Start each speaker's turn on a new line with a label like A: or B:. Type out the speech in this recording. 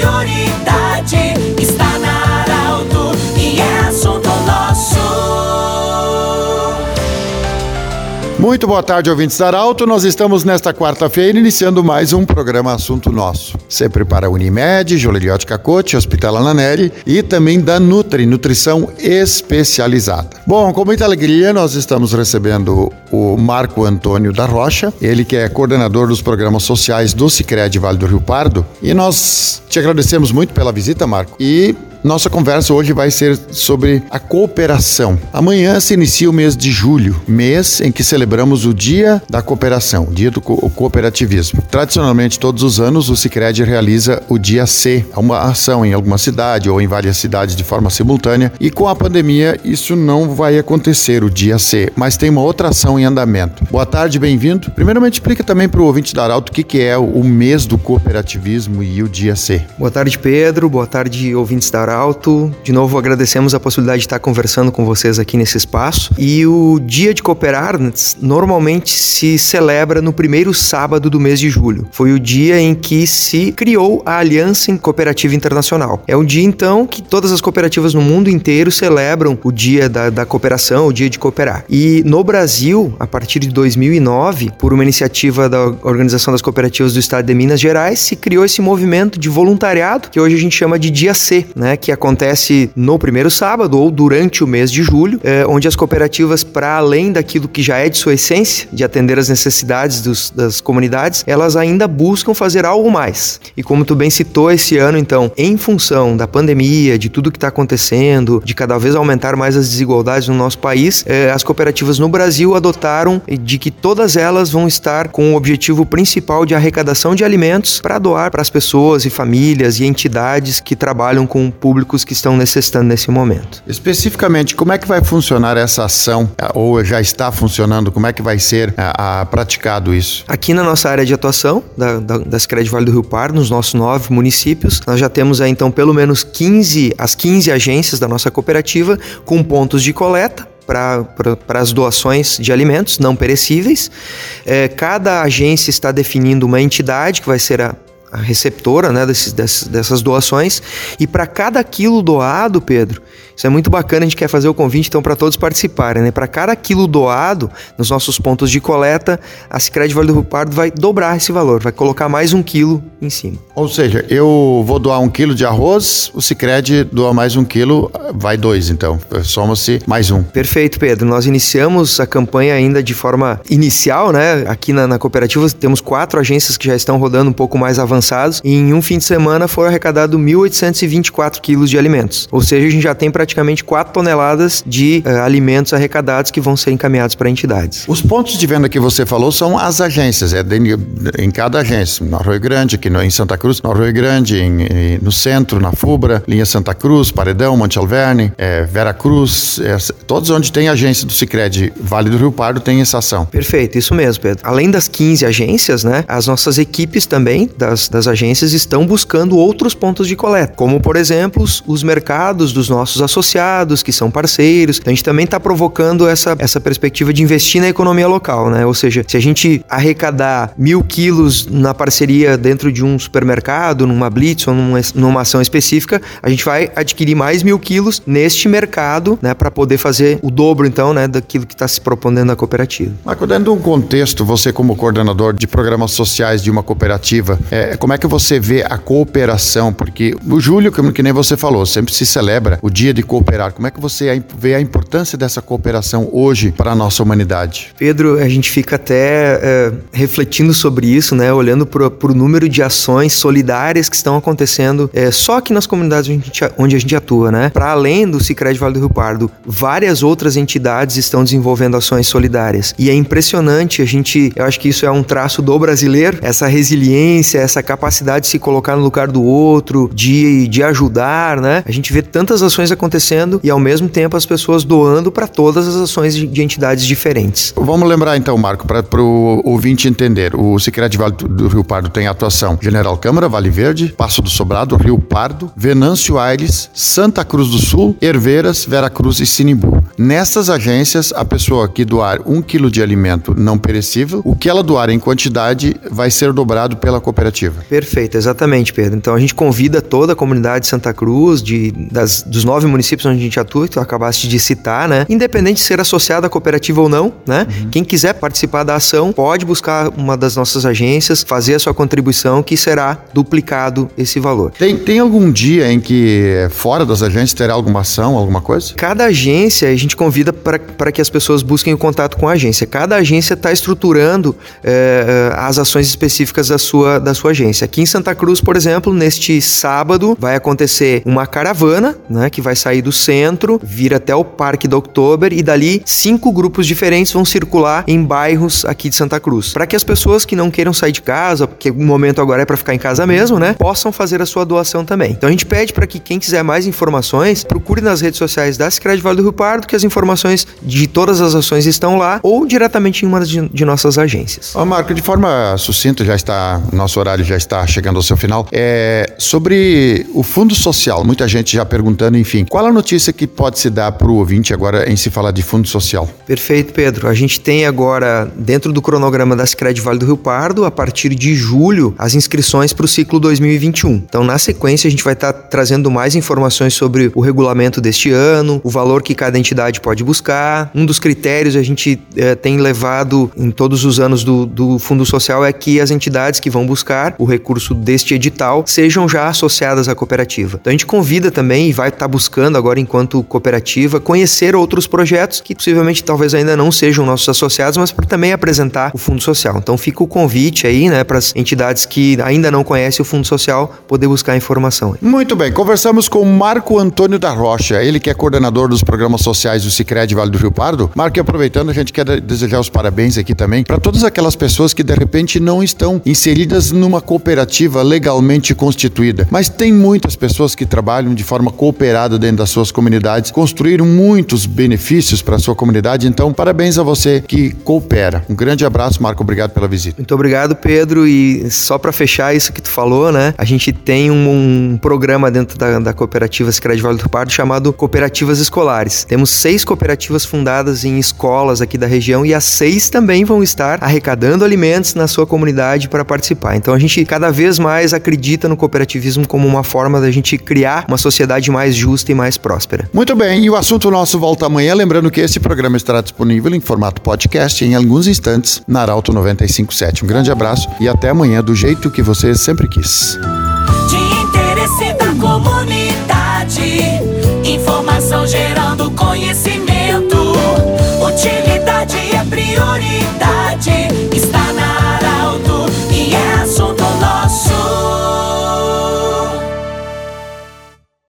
A: prioridade
B: Muito boa tarde, ouvintes da Arauto. Nós estamos nesta quarta-feira iniciando mais um programa Assunto Nosso. Sempre para a Unimed, Joliliote Cacote, Hospital Ananelli e também da Nutri, Nutrição Especializada. Bom, com muita alegria nós estamos recebendo o Marco Antônio da Rocha, ele que é coordenador dos programas sociais do Sicredi Vale do Rio Pardo. E nós te agradecemos muito pela visita, Marco. E nossa conversa hoje vai ser sobre a cooperação. Amanhã se inicia o mês de julho, mês em que celebramos o Dia da Cooperação, o Dia do co Cooperativismo. Tradicionalmente, todos os anos, o Sicredi realiza o Dia C, uma ação em alguma cidade ou em várias cidades de forma simultânea. E com a pandemia, isso não vai acontecer, o Dia C, mas tem uma outra ação em andamento. Boa tarde, bem-vindo. Primeiramente, explica também para o ouvinte da Arauto o que, que é o mês do cooperativismo e o Dia C.
C: Boa tarde, Pedro. Boa tarde, ouvintes da Arauto. Arauto. De novo, agradecemos a possibilidade de estar conversando com vocês aqui nesse espaço. E o Dia de Cooperar normalmente se celebra no primeiro sábado do mês de julho. Foi o dia em que se criou a Aliança Cooperativa Internacional. É um dia, então, que todas as cooperativas no mundo inteiro celebram o Dia da, da Cooperação, o Dia de Cooperar. E no Brasil, a partir de 2009, por uma iniciativa da Organização das Cooperativas do Estado de Minas Gerais, se criou esse movimento de voluntariado, que hoje a gente chama de Dia C, né? Que acontece no primeiro sábado ou durante o mês de julho, é, onde as cooperativas, para além daquilo que já é de sua essência, de atender as necessidades dos, das comunidades, elas ainda buscam fazer algo mais. E como tu bem citou esse ano, então, em função da pandemia, de tudo que está acontecendo, de cada vez aumentar mais as desigualdades no nosso país, é, as cooperativas no Brasil adotaram de que todas elas vão estar com o objetivo principal de arrecadação de alimentos para doar para as pessoas e famílias e entidades que trabalham com o públicos que estão necessitando nesse momento.
B: Especificamente, como é que vai funcionar essa ação, ou já está funcionando, como é que vai ser a, a praticado isso?
C: Aqui na nossa área de atuação, da, da, da Vale do Rio Pardo, nos nossos nove municípios, nós já temos aí, então pelo menos 15, as 15 agências da nossa cooperativa com pontos de coleta para as doações de alimentos não perecíveis. É, cada agência está definindo uma entidade que vai ser a, a receptora né, desses, dessas, dessas doações. E para cada quilo doado, Pedro, isso é muito bacana, a gente quer fazer o convite então para todos participarem. Né? Para cada quilo doado nos nossos pontos de coleta, a Sicredi Vale do Rio Pardo vai dobrar esse valor, vai colocar mais um quilo em cima.
B: Ou seja, eu vou doar um quilo de arroz, o Sicredi doa mais um quilo, vai dois então, soma-se mais um.
C: Perfeito, Pedro. Nós iniciamos a campanha ainda de forma inicial, né? Aqui na, na cooperativa temos quatro agências que já estão rodando um pouco mais avançados e em um fim de semana foram arrecadados 1.824 quilos de alimentos. Ou seja, a gente já tem praticamente 4 toneladas de uh, alimentos arrecadados que vão ser encaminhados para entidades.
B: Os pontos de venda que você falou são as agências, é de, em cada agência, no Arroio Grande, aqui no, em Santa Cruz, no Arroio Grande, em, no centro, na Fubra, linha Santa Cruz, Paredão, Monte Alverne, é, Vera Cruz, é, todos onde tem agência do Sicredi Vale do Rio Pardo tem essa ação.
C: Perfeito, isso mesmo, Pedro. Além das 15 agências, né, as nossas equipes também das, das agências estão buscando outros pontos de coleta, como por exemplo os, os mercados dos nossos associados que são parceiros. Então, a gente também está provocando essa, essa perspectiva de investir na economia local, né? Ou seja, se a gente arrecadar mil quilos na parceria dentro de um supermercado, numa blitz ou numa, numa ação específica, a gente vai adquirir mais mil quilos neste mercado, né? Para poder fazer o dobro, então, né? Daquilo que está se propondo na cooperativa.
B: Marco, dentro de um contexto, você como coordenador de programas sociais de uma cooperativa, é, como é que você vê a cooperação? Porque o Júlio, como que nem você falou, sempre se celebra o dia de cooperar. Como é que você vê a importância dessa cooperação hoje para a nossa humanidade?
C: Pedro, a gente fica até é, refletindo sobre isso, né? Olhando para o número de ações solidárias que estão acontecendo é, só aqui nas comunidades onde a gente, onde a gente atua, né? Para além do Sicredi Vale do Rio Pardo, várias outras entidades estão desenvolvendo ações solidárias. E é impressionante, a gente, eu acho que isso é um traço do brasileiro, essa resiliência, essa capacidade de se colocar no lugar do outro, de, de ajudar, né? A gente vê tantas ações acontecendo acontecendo e ao mesmo tempo as pessoas doando para todas as ações de, de, entidades diferentes.
B: Vamos lembrar então, Marco, para o ouvinte entender: o Sicredi Vale do Rio Pardo tem atuação General Câmara, Vale Verde, Passo do Sobrado, Rio Pardo, Venâncio Aires, Santa Cruz do Sul, Herveiras, Vera Cruz e Sinimbu. Nessas agências, a pessoa que doar um quilo de alimento não perecível, o que ela doar em quantidade vai ser dobrado pela cooperativa.
C: Perfeito, exatamente, Pedro. Então a gente convida toda a comunidade de Santa Cruz, de, das, dos nove municípios onde a gente atua, que tu acabaste de citar, né? Independente de ser associado à cooperativa ou não, né? Uhum. Quem quiser participar da ação pode buscar uma das nossas agências, fazer a sua contribuição, que será duplicado esse valor.
B: Tem, tem algum dia em que fora das agências terá alguma ação, alguma coisa?
C: Cada agência a gente convida para que as pessoas busquem o contato com a agência. Cada agência está estruturando é, as ações específicas da sua, da sua agência. Aqui em Santa Cruz, por exemplo, neste sábado vai acontecer uma caravana, né, que vai sair do centro, vir até o Parque do Oktober e dali cinco grupos diferentes vão circular em bairros aqui de Santa Cruz. Para que as pessoas que não queiram sair de casa, porque o momento agora é para ficar em casa mesmo, né, possam fazer a sua doação também. Então a gente pede para que quem quiser mais informações, procure nas redes sociais da Sicredi Vale do Rio Pardo, que as informações de todas as ações estão lá, ou diretamente em uma de, de nossas agências.
B: Ó, Marco, de forma sucinta, já está, nosso horário já está chegando ao seu final. É, sobre o Fundo Social, muita gente já perguntando, enfim, qual a notícia que pode se dar para o ouvinte agora em se falar de Fundo Social?
C: Perfeito, Pedro. A gente tem agora, dentro do cronograma da Sicredi Vale do Rio Pardo, a partir de julho, as inscrições para o ciclo 2021. Então, na sequência, a gente vai estar tá trazendo mais informações sobre o regulamento deste ano, o valor que cada entidade pode buscar. Um dos critérios a gente é, tem levado em todos os anos do, do Fundo Social é que as entidades que vão buscar o recurso deste edital sejam já associadas à cooperativa. Então, a gente convida também e vai estar tá buscando agora, enquanto cooperativa, conhecer outros projetos que possivelmente talvez ainda não sejam nossos associados, mas para também apresentar o Fundo Social. Então, fica o convite aí, né, para as entidades que ainda não conhecem o Fundo Social poder buscar informação.
B: Muito bem, conversamos com Marco Antônio da Rocha, ele que é coordenador dos programas sociais do Sicredi Vale do Rio Pardo. Marco, aproveitando, a gente quer desejar os parabéns aqui também para todas aquelas pessoas que de repente não estão inseridas numa cooperativa legalmente constituída, mas tem muitas pessoas que trabalham de forma cooperada dentro das suas comunidades, construíram muitos benefícios para a sua comunidade. Então, parabéns a você que coopera. Um grande abraço, Marco, obrigado pela visita.
C: Muito obrigado, Pedro. E só para fechar isso que tu falou, né? A gente tem um, um programa dentro da, da cooperativa Sicredi Vale do Pardo chamado Cooperativas Escolares. Temos seis cooperativas fundadas em escolas aqui da região e as seis também vão estar arrecadando alimentos na sua comunidade para participar. Então a gente cada vez mais acredita no cooperativismo como uma forma da gente criar uma sociedade mais justa e mais próspera.
B: Muito bem, e o assunto nosso volta amanhã. Lembrando que esse programa estará disponível em formato podcast em alguns instantes na Arauto 957. Um grande abraço e até amanhã, do jeito que você sempre quis.
A: De interesse da comunidade, informação gerando conhecimento, utilidade é prioridade